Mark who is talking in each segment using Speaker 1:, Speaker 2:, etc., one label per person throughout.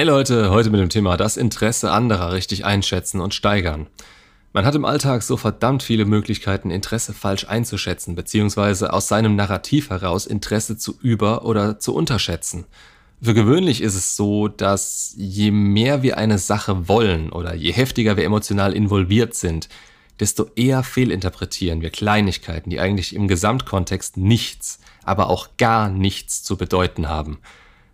Speaker 1: Hey Leute, heute mit dem Thema das Interesse anderer richtig einschätzen und steigern. Man hat im Alltag so verdammt viele Möglichkeiten, Interesse falsch einzuschätzen, beziehungsweise aus seinem Narrativ heraus Interesse zu über- oder zu unterschätzen. Für gewöhnlich ist es so, dass je mehr wir eine Sache wollen oder je heftiger wir emotional involviert sind, desto eher fehlinterpretieren wir Kleinigkeiten, die eigentlich im Gesamtkontext nichts, aber auch gar nichts zu bedeuten haben.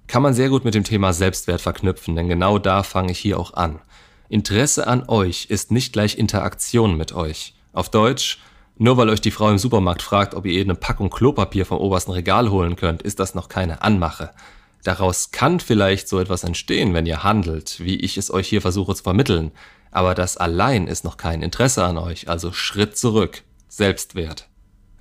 Speaker 1: Kann man sehr gut mit dem Thema Selbstwert verknüpfen, denn genau da fange ich hier auch an. Interesse an euch ist nicht gleich Interaktion mit euch. Auf Deutsch, nur weil euch die Frau im Supermarkt fragt, ob ihr ihr eine Packung Klopapier vom obersten Regal holen könnt, ist das noch keine Anmache. Daraus kann vielleicht so etwas entstehen, wenn ihr handelt, wie ich es euch hier versuche zu vermitteln, aber das allein ist noch kein Interesse an euch, also Schritt zurück, Selbstwert.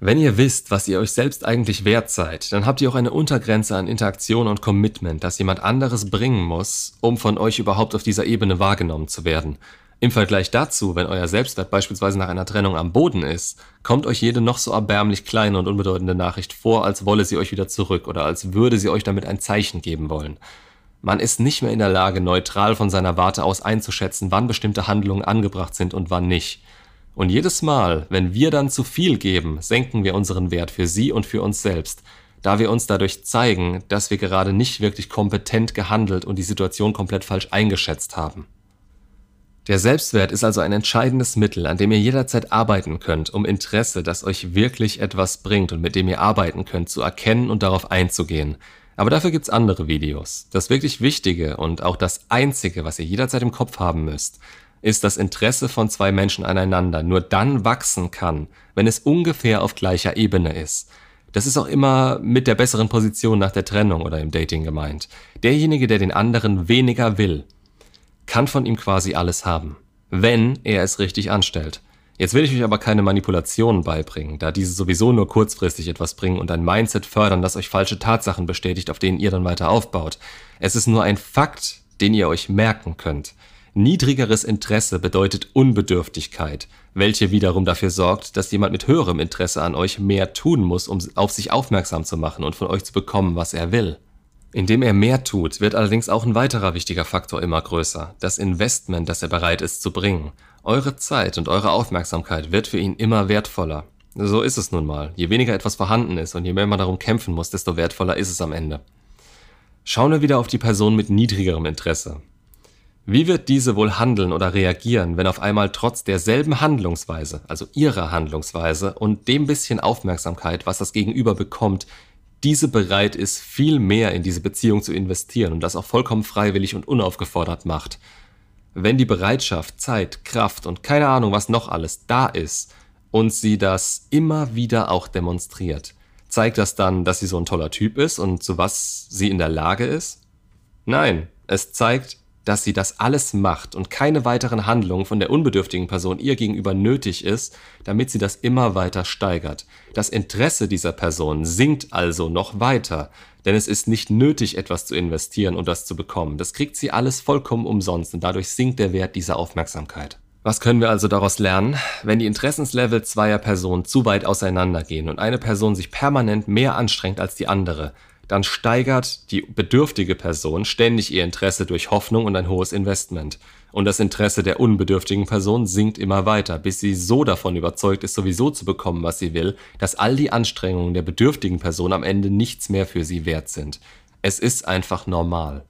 Speaker 1: Wenn ihr wisst, was ihr euch selbst eigentlich wert seid, dann habt ihr auch eine Untergrenze an Interaktion und Commitment, das jemand anderes bringen muss, um von euch überhaupt auf dieser Ebene wahrgenommen zu werden. Im Vergleich dazu, wenn euer Selbstwert beispielsweise nach einer Trennung am Boden ist, kommt euch jede noch so erbärmlich kleine und unbedeutende Nachricht vor, als wolle sie euch wieder zurück oder als würde sie euch damit ein Zeichen geben wollen. Man ist nicht mehr in der Lage, neutral von seiner Warte aus einzuschätzen, wann bestimmte Handlungen angebracht sind und wann nicht. Und jedes Mal, wenn wir dann zu viel geben, senken wir unseren Wert für sie und für uns selbst, da wir uns dadurch zeigen, dass wir gerade nicht wirklich kompetent gehandelt und die Situation komplett falsch eingeschätzt haben. Der Selbstwert ist also ein entscheidendes Mittel, an dem ihr jederzeit arbeiten könnt, um Interesse, das euch wirklich etwas bringt und mit dem ihr arbeiten könnt, zu erkennen und darauf einzugehen. Aber dafür gibt's andere Videos. Das wirklich Wichtige und auch das Einzige, was ihr jederzeit im Kopf haben müsst, ist das Interesse von zwei Menschen aneinander nur dann wachsen kann, wenn es ungefähr auf gleicher Ebene ist. Das ist auch immer mit der besseren Position nach der Trennung oder im Dating gemeint. Derjenige, der den anderen weniger will, kann von ihm quasi alles haben, wenn er es richtig anstellt. Jetzt will ich euch aber keine Manipulationen beibringen, da diese sowieso nur kurzfristig etwas bringen und ein Mindset fördern, das euch falsche Tatsachen bestätigt, auf denen ihr dann weiter aufbaut. Es ist nur ein Fakt, den ihr euch merken könnt. Niedrigeres Interesse bedeutet Unbedürftigkeit, welche wiederum dafür sorgt, dass jemand mit höherem Interesse an euch mehr tun muss, um auf sich aufmerksam zu machen und von euch zu bekommen, was er will. Indem er mehr tut, wird allerdings auch ein weiterer wichtiger Faktor immer größer, das Investment, das er bereit ist zu bringen. Eure Zeit und eure Aufmerksamkeit wird für ihn immer wertvoller. So ist es nun mal. Je weniger etwas vorhanden ist und je mehr man darum kämpfen muss, desto wertvoller ist es am Ende. Schauen wir wieder auf die Person mit niedrigerem Interesse. Wie wird diese wohl handeln oder reagieren, wenn auf einmal trotz derselben Handlungsweise, also ihrer Handlungsweise und dem bisschen Aufmerksamkeit, was das Gegenüber bekommt, diese bereit ist, viel mehr in diese Beziehung zu investieren und das auch vollkommen freiwillig und unaufgefordert macht? Wenn die Bereitschaft, Zeit, Kraft und keine Ahnung was noch alles da ist und sie das immer wieder auch demonstriert, zeigt das dann, dass sie so ein toller Typ ist und zu was sie in der Lage ist? Nein, es zeigt, dass sie das alles macht und keine weiteren Handlungen von der unbedürftigen Person ihr gegenüber nötig ist, damit sie das immer weiter steigert. Das Interesse dieser Person sinkt also noch weiter, denn es ist nicht nötig, etwas zu investieren und das zu bekommen. Das kriegt sie alles vollkommen umsonst und dadurch sinkt der Wert dieser Aufmerksamkeit. Was können wir also daraus lernen? Wenn die Interessenslevel zweier Personen zu weit auseinandergehen und eine Person sich permanent mehr anstrengt als die andere, dann steigert die bedürftige Person ständig ihr Interesse durch Hoffnung und ein hohes Investment. Und das Interesse der unbedürftigen Person sinkt immer weiter, bis sie so davon überzeugt ist, sowieso zu bekommen, was sie will, dass all die Anstrengungen der bedürftigen Person am Ende nichts mehr für sie wert sind. Es ist einfach normal.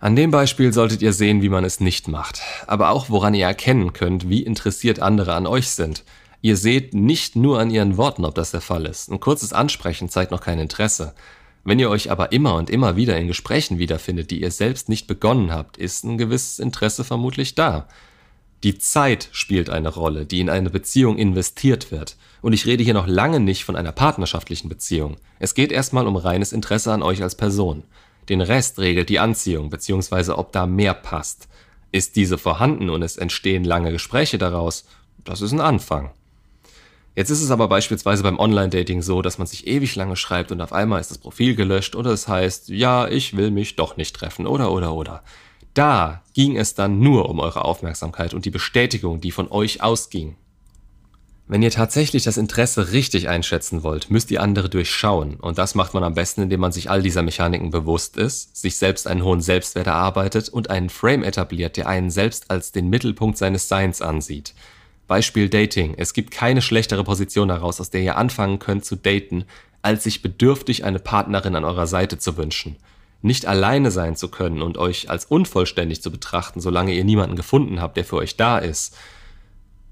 Speaker 1: An dem Beispiel solltet ihr sehen, wie man es nicht macht, aber auch woran ihr erkennen könnt, wie interessiert andere an euch sind. Ihr seht nicht nur an ihren Worten, ob das der Fall ist. Ein kurzes Ansprechen zeigt noch kein Interesse. Wenn ihr euch aber immer und immer wieder in Gesprächen wiederfindet, die ihr selbst nicht begonnen habt, ist ein gewisses Interesse vermutlich da. Die Zeit spielt eine Rolle, die in eine Beziehung investiert wird. Und ich rede hier noch lange nicht von einer partnerschaftlichen Beziehung. Es geht erstmal um reines Interesse an euch als Person. Den Rest regelt die Anziehung, beziehungsweise ob da mehr passt. Ist diese vorhanden und es entstehen lange Gespräche daraus, das ist ein Anfang. Jetzt ist es aber beispielsweise beim Online-Dating so, dass man sich ewig lange schreibt und auf einmal ist das Profil gelöscht oder es heißt, ja, ich will mich doch nicht treffen oder oder oder. Da ging es dann nur um eure Aufmerksamkeit und die Bestätigung, die von euch ausging. Wenn ihr tatsächlich das Interesse richtig einschätzen wollt, müsst ihr andere durchschauen. Und das macht man am besten, indem man sich all dieser Mechaniken bewusst ist, sich selbst einen hohen Selbstwert erarbeitet und einen Frame etabliert, der einen selbst als den Mittelpunkt seines Seins ansieht. Beispiel Dating. Es gibt keine schlechtere Position daraus, aus der ihr anfangen könnt zu daten, als sich bedürftig eine Partnerin an eurer Seite zu wünschen. Nicht alleine sein zu können und euch als unvollständig zu betrachten, solange ihr niemanden gefunden habt, der für euch da ist.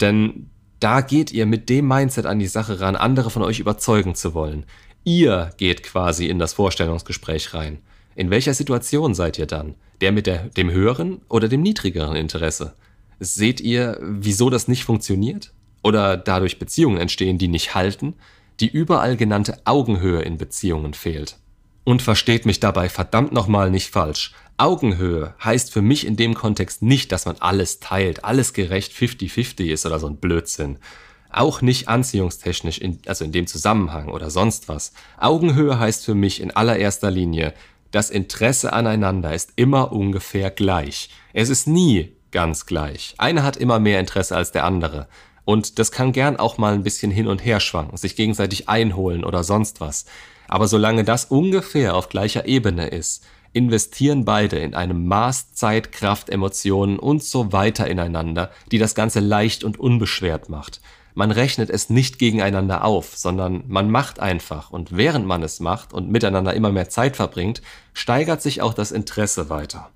Speaker 1: Denn da geht ihr mit dem Mindset an die Sache ran, andere von euch überzeugen zu wollen. Ihr geht quasi in das Vorstellungsgespräch rein. In welcher Situation seid ihr dann? Der mit der, dem höheren oder dem niedrigeren Interesse? Seht ihr, wieso das nicht funktioniert? Oder dadurch Beziehungen entstehen, die nicht halten? Die überall genannte Augenhöhe in Beziehungen fehlt. Und versteht mich dabei verdammt nochmal nicht falsch. Augenhöhe heißt für mich in dem Kontext nicht, dass man alles teilt, alles gerecht 50-50 ist oder so ein Blödsinn. Auch nicht anziehungstechnisch, in, also in dem Zusammenhang oder sonst was. Augenhöhe heißt für mich in allererster Linie, das Interesse aneinander ist immer ungefähr gleich. Es ist nie ganz gleich. Einer hat immer mehr Interesse als der andere. Und das kann gern auch mal ein bisschen hin und her schwanken, sich gegenseitig einholen oder sonst was. Aber solange das ungefähr auf gleicher Ebene ist, investieren beide in einem Maß Zeit, Kraft, Emotionen und so weiter ineinander, die das Ganze leicht und unbeschwert macht. Man rechnet es nicht gegeneinander auf, sondern man macht einfach und während man es macht und miteinander immer mehr Zeit verbringt, steigert sich auch das Interesse weiter.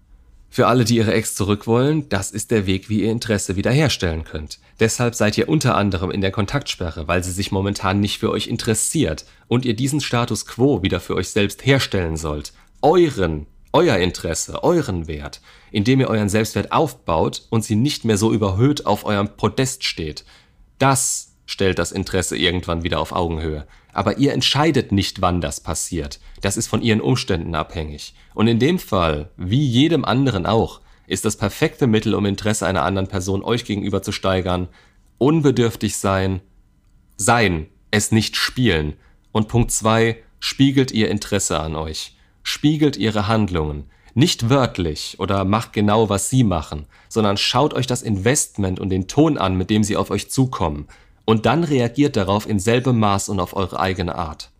Speaker 1: Für alle, die ihre Ex zurück wollen, das ist der Weg, wie ihr Interesse wiederherstellen könnt. Deshalb seid ihr unter anderem in der Kontaktsperre, weil sie sich momentan nicht für euch interessiert und ihr diesen Status quo wieder für euch selbst herstellen sollt euren, euer Interesse, euren Wert, indem ihr euren Selbstwert aufbaut und sie nicht mehr so überhöht auf eurem Podest steht. Das stellt das Interesse irgendwann wieder auf Augenhöhe. Aber ihr entscheidet nicht, wann das passiert. Das ist von ihren Umständen abhängig. Und in dem Fall, wie jedem anderen auch, ist das perfekte Mittel, um Interesse einer anderen Person euch gegenüber zu steigern, unbedürftig sein, sein, es nicht spielen. Und Punkt zwei spiegelt ihr Interesse an euch spiegelt ihre Handlungen. Nicht wörtlich oder macht genau, was sie machen, sondern schaut euch das Investment und den Ton an, mit dem sie auf euch zukommen. Und dann reagiert darauf in selbem Maß und auf eure eigene Art.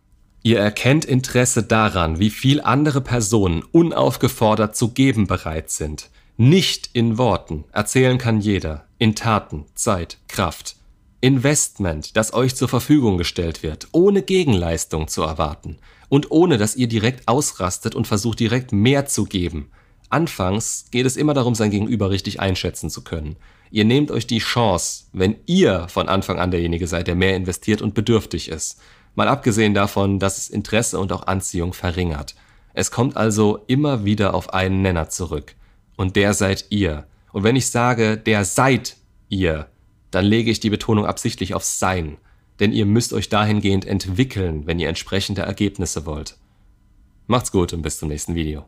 Speaker 1: Ihr erkennt Interesse daran, wie viel andere Personen unaufgefordert zu geben bereit sind. Nicht in Worten, erzählen kann jeder, in Taten, Zeit, Kraft. Investment, das euch zur Verfügung gestellt wird, ohne Gegenleistung zu erwarten und ohne dass ihr direkt ausrastet und versucht direkt mehr zu geben. Anfangs geht es immer darum, sein Gegenüber richtig einschätzen zu können. Ihr nehmt euch die Chance, wenn ihr von Anfang an derjenige seid, der mehr investiert und bedürftig ist. Mal abgesehen davon, dass es Interesse und auch Anziehung verringert. Es kommt also immer wieder auf einen Nenner zurück. Und der seid ihr. Und wenn ich sage, der seid ihr, dann lege ich die Betonung absichtlich auf sein denn ihr müsst euch dahingehend entwickeln, wenn ihr entsprechende Ergebnisse wollt. Macht's gut und bis zum nächsten Video.